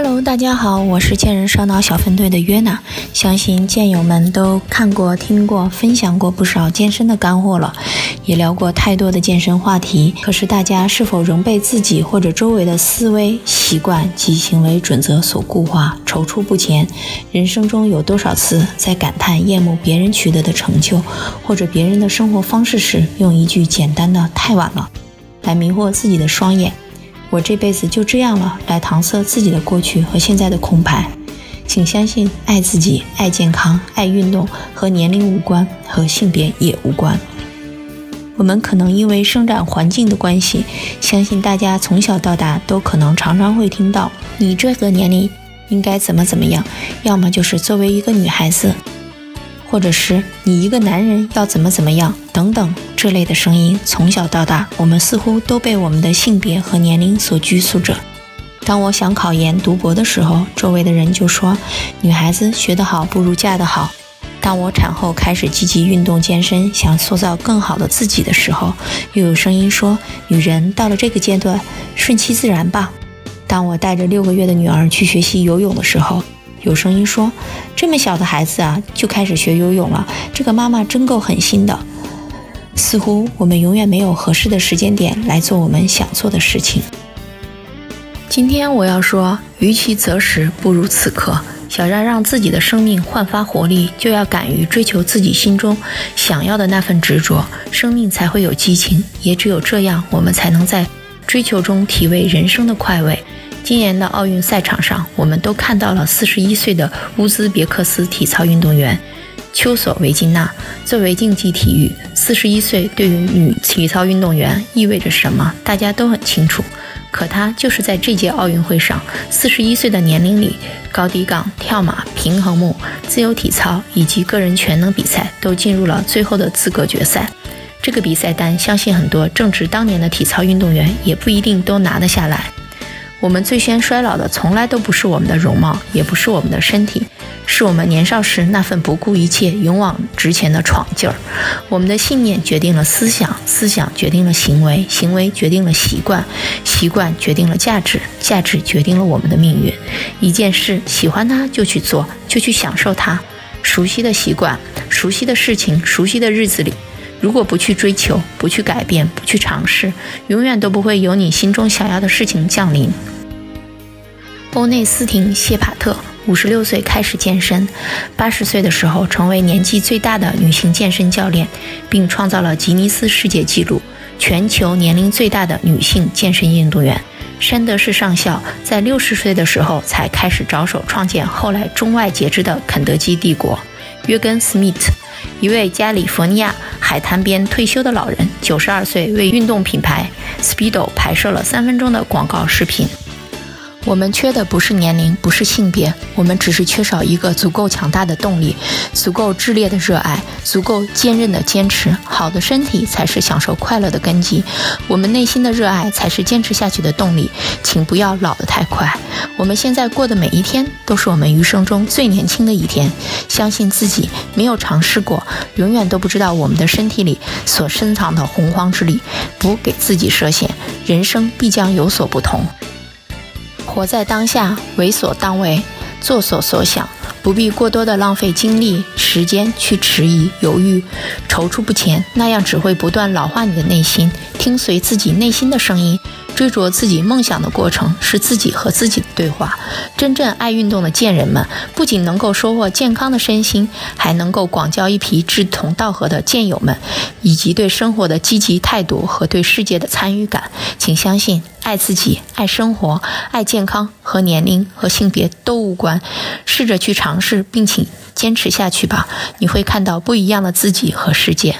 Hello，大家好，我是健人烧脑小分队的约娜。相信健友们都看过、听过、分享过不少健身的干货了，也聊过太多的健身话题。可是大家是否仍被自己或者周围的思维习惯及行为准则所固化，踌躇不前？人生中有多少次在感叹、厌恶别人取得的成就，或者别人的生活方式时，用一句简单的“太晚了”来迷惑自己的双眼？我这辈子就这样了，来搪塞自己的过去和现在的空白。请相信，爱自己、爱健康、爱运动和年龄无关，和性别也无关。我们可能因为生长环境的关系，相信大家从小到大都可能常常会听到“你这个年龄应该怎么怎么样”，要么就是作为一个女孩子。或者是你一个男人要怎么怎么样等等这类的声音，从小到大，我们似乎都被我们的性别和年龄所拘束着。当我想考研读博的时候，周围的人就说女孩子学得好不如嫁得好。当我产后开始积极运动健身，想塑造更好的自己的时候，又有声音说女人到了这个阶段顺其自然吧。当我带着六个月的女儿去学习游泳的时候。有声音说：“这么小的孩子啊，就开始学游泳了，这个妈妈真够狠心的。”似乎我们永远没有合适的时间点来做我们想做的事情。今天我要说，与其择时，不如此刻。想要让自己的生命焕发活力，就要敢于追求自己心中想要的那份执着，生命才会有激情。也只有这样，我们才能在追求中体味人生的快慰。今年的奥运赛场上，我们都看到了四十一岁的乌兹别克斯体操运动员丘索维金娜。作为竞技体育，四十一岁对于女体操运动员意味着什么，大家都很清楚。可她就是在这届奥运会上，四十一岁的年龄里，高低杠、跳马、平衡木、自由体操以及个人全能比赛都进入了最后的资格决赛。这个比赛单，相信很多正值当年的体操运动员也不一定都拿得下来。我们最先衰老的，从来都不是我们的容貌，也不是我们的身体，是我们年少时那份不顾一切、勇往直前的闯劲儿。我们的信念决定了思想，思想决定了行为，行为决定了习惯，习惯决定了价值，价值决定了我们的命运。一件事，喜欢它就去做，就去享受它。熟悉的习惯，熟悉的事情，熟悉的日子里。如果不去追求，不去改变，不去尝试，永远都不会有你心中想要的事情降临。欧内斯汀·谢帕特五十六岁开始健身，八十岁的时候成为年纪最大的女性健身教练，并创造了吉尼斯世界纪录——全球年龄最大的女性健身运动员。山德士上校在六十岁的时候才开始着手创建后来中外皆知的肯德基帝国。约根·斯密特。一位加利福尼亚海滩边退休的老人，九十二岁，为运动品牌 Speedo 拍摄了三分钟的广告视频。我们缺的不是年龄，不是性别，我们只是缺少一个足够强大的动力，足够炽烈的热爱，足够坚韧的坚持。好的身体才是享受快乐的根基，我们内心的热爱才是坚持下去的动力。请不要老得太快，我们现在过的每一天都是我们余生中最年轻的一天。相信自己，没有尝试过，永远都不知道我们的身体里所深藏的洪荒之力。不给自己设限，人生必将有所不同。活在当下，为所当为，做所所想，不必过多的浪费精力、时间去迟疑、犹豫、踌躇不前，那样只会不断老化你的内心。听随自己内心的声音。追逐自己梦想的过程是自己和自己的对话。真正爱运动的健人们，不仅能够收获健康的身心，还能够广交一批志同道合的健友们，以及对生活的积极态度和对世界的参与感。请相信，爱自己、爱生活、爱健康和年龄和性别都无关。试着去尝试，并且坚持下去吧，你会看到不一样的自己和世界。